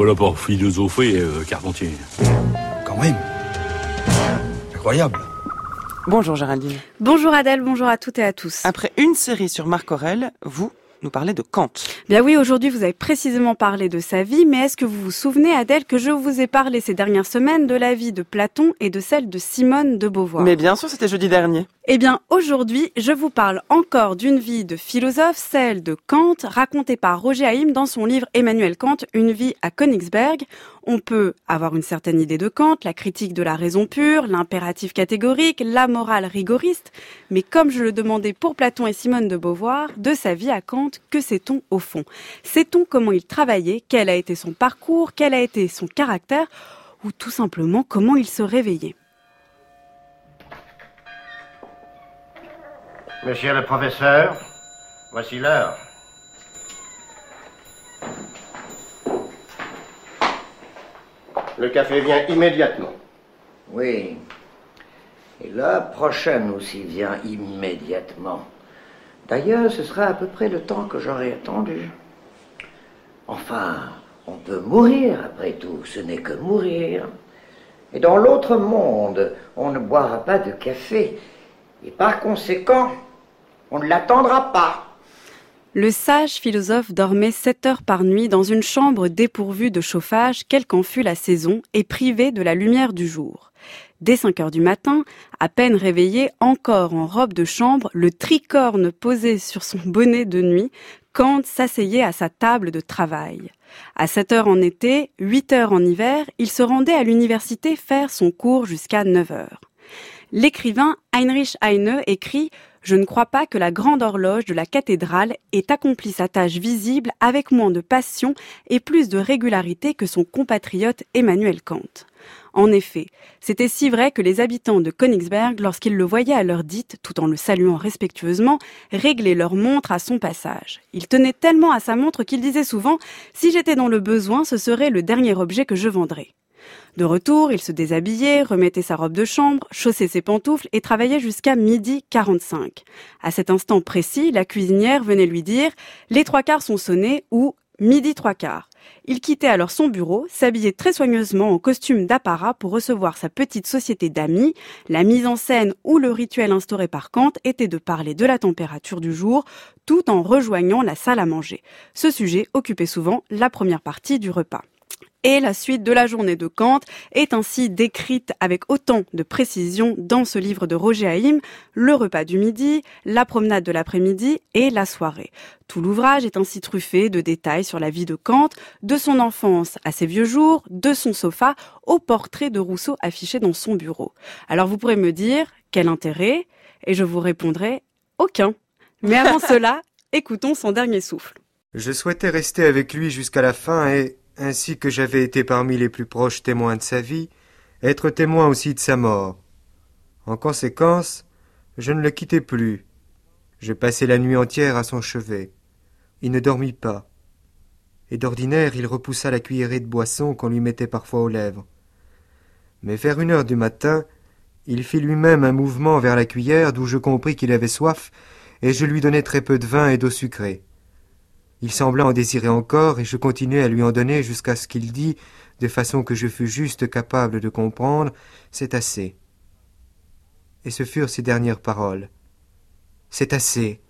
pas là pour philosopher, euh, Carpentier. Quand même. Incroyable. Bonjour Géraldine. Bonjour Adèle, bonjour à toutes et à tous. Après une série sur Marc Aurel, vous nous parlez de Kant. Bien oui, aujourd'hui vous avez précisément parlé de sa vie, mais est-ce que vous vous souvenez Adèle que je vous ai parlé ces dernières semaines de la vie de Platon et de celle de Simone de Beauvoir? Mais bien sûr, c'était jeudi dernier. Eh bien, aujourd'hui, je vous parle encore d'une vie de philosophe, celle de Kant, racontée par Roger Haïm dans son livre Emmanuel Kant, Une vie à Königsberg. On peut avoir une certaine idée de Kant, la critique de la raison pure, l'impératif catégorique, la morale rigoriste, mais comme je le demandais pour Platon et Simone de Beauvoir, de sa vie à Kant, que sait-on au fond? Sait-on comment il travaillait, quel a été son parcours, quel a été son caractère, ou tout simplement comment il se réveillait? Monsieur le professeur, voici l'heure. Le café vient immédiatement. Oui. Et la prochaine aussi vient immédiatement. D'ailleurs, ce sera à peu près le temps que j'aurais attendu. Enfin, on peut mourir après tout, ce n'est que mourir. Et dans l'autre monde, on ne boira pas de café. Et par conséquent, on ne l'attendra pas. Le sage philosophe dormait sept heures par nuit dans une chambre dépourvue de chauffage, quelle qu'en fût la saison, et privée de la lumière du jour. Dès cinq heures du matin, à peine réveillé, encore en robe de chambre, le tricorne posé sur son bonnet de nuit, Kant s'asseyait à sa table de travail. À sept heures en été, huit heures en hiver, il se rendait à l'université faire son cours jusqu'à neuf heures. L'écrivain Heinrich Heine écrit je ne crois pas que la grande horloge de la cathédrale ait accompli sa tâche visible avec moins de passion et plus de régularité que son compatriote Emmanuel Kant. En effet, c'était si vrai que les habitants de Königsberg, lorsqu'ils le voyaient à l'heure dite, tout en le saluant respectueusement, réglaient leur montre à son passage. Il tenait tellement à sa montre qu'il disait souvent Si j'étais dans le besoin, ce serait le dernier objet que je vendrais. De retour, il se déshabillait, remettait sa robe de chambre, chaussait ses pantoufles et travaillait jusqu'à midi 45. À cet instant précis, la cuisinière venait lui dire les trois quarts sont sonnés ou midi trois quarts. Il quittait alors son bureau, s'habillait très soigneusement en costume d'apparat pour recevoir sa petite société d'amis. La mise en scène ou le rituel instauré par Kant était de parler de la température du jour tout en rejoignant la salle à manger. Ce sujet occupait souvent la première partie du repas. Et la suite de la journée de Kant est ainsi décrite avec autant de précision dans ce livre de Roger Haïm, le repas du midi, la promenade de l'après-midi et la soirée. Tout l'ouvrage est ainsi truffé de détails sur la vie de Kant, de son enfance à ses vieux jours, de son sofa au portrait de Rousseau affiché dans son bureau. Alors vous pourrez me dire, quel intérêt? Et je vous répondrai, aucun. Mais avant cela, écoutons son dernier souffle. Je souhaitais rester avec lui jusqu'à la fin et ainsi que j'avais été parmi les plus proches témoins de sa vie, être témoin aussi de sa mort. En conséquence, je ne le quittai plus. Je passai la nuit entière à son chevet. Il ne dormit pas. Et d'ordinaire, il repoussa la cuillerée de boisson qu'on lui mettait parfois aux lèvres. Mais vers une heure du matin, il fit lui-même un mouvement vers la cuillère d'où je compris qu'il avait soif, et je lui donnai très peu de vin et d'eau sucrée. Il sembla en désirer encore, et je continuai à lui en donner jusqu'à ce qu'il dit, de façon que je fus juste capable de comprendre, c'est assez. Et ce furent ses dernières paroles. C'est assez.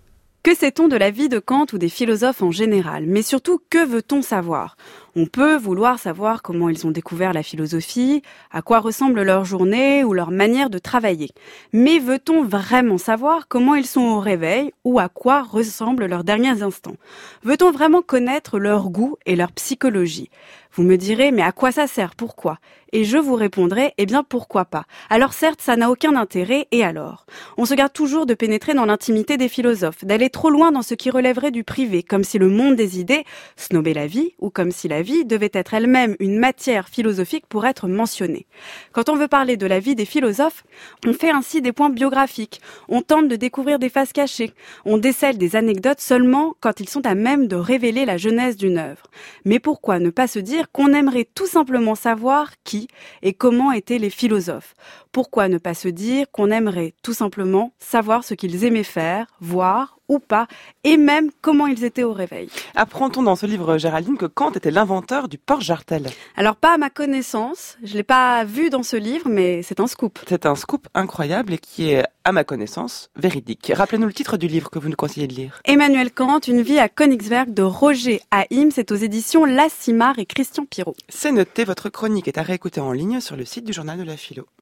Que sait-on de la vie de Kant ou des philosophes en général? Mais surtout, que veut-on savoir? On peut vouloir savoir comment ils ont découvert la philosophie, à quoi ressemble leur journée ou leur manière de travailler. Mais veut-on vraiment savoir comment ils sont au réveil ou à quoi ressemblent leurs derniers instants? Veut-on vraiment connaître leur goût et leur psychologie? Vous me direz, mais à quoi ça sert? Pourquoi? Et je vous répondrai, eh bien pourquoi pas? Alors certes, ça n'a aucun intérêt, et alors? On se garde toujours de pénétrer dans l'intimité des philosophes, d'aller trop loin dans ce qui relèverait du privé, comme si le monde des idées snobait la vie, ou comme si la vie devait être elle-même une matière philosophique pour être mentionnée. Quand on veut parler de la vie des philosophes, on fait ainsi des points biographiques, on tente de découvrir des faces cachées, on décèle des anecdotes seulement quand ils sont à même de révéler la jeunesse d'une œuvre. Mais pourquoi ne pas se dire qu'on aimerait tout simplement savoir qui et comment étaient les philosophes. Pourquoi ne pas se dire qu'on aimerait tout simplement savoir ce qu'ils aimaient faire, voir ou pas, et même comment ils étaient au réveil. Apprend-on dans ce livre, Géraldine, que Kant était l'inventeur du Porsche-Jartel Alors pas à ma connaissance, je l'ai pas vu dans ce livre, mais c'est un scoop. C'est un scoop incroyable et qui est, à ma connaissance, véridique. Rappelez-nous le titre du livre que vous nous conseillez de lire. Emmanuel Kant, Une vie à Königsberg de Roger Haïm, c'est aux éditions Lassimar et Christian Pirot. C'est noté, votre chronique est à réécouter en ligne sur le site du journal de la philo.